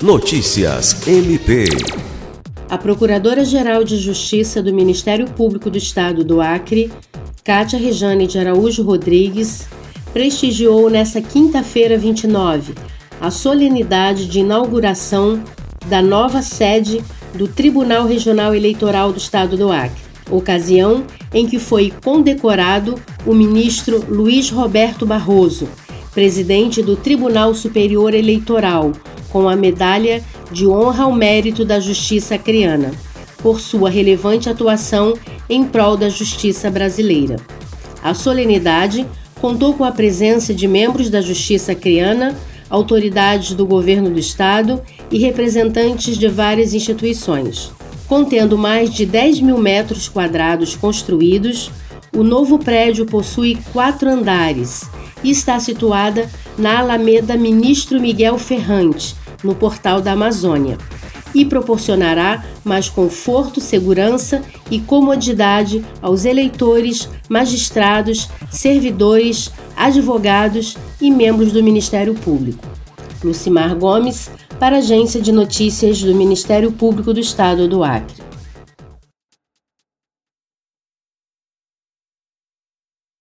Notícias MP. A Procuradora-Geral de Justiça do Ministério Público do Estado do Acre, Cátia Rejane de Araújo Rodrigues, prestigiou nesta quinta-feira 29 a solenidade de inauguração da nova sede do Tribunal Regional Eleitoral do Estado do Acre, ocasião em que foi condecorado o ministro Luiz Roberto Barroso, presidente do Tribunal Superior Eleitoral, com a medalha de honra ao mérito da justiça acreana, por sua relevante atuação em prol da justiça brasileira. A solenidade contou com a presença de membros da justiça acreana, autoridades do governo do estado e representantes de várias instituições. Contendo mais de 10 mil metros quadrados construídos, o novo prédio possui quatro andares e está situada na Alameda Ministro Miguel Ferrante, no portal da Amazônia, e proporcionará mais conforto, segurança e comodidade aos eleitores, magistrados, servidores, advogados e membros do Ministério Público. Lucimar Gomes, para a Agência de Notícias do Ministério Público do Estado do Acre.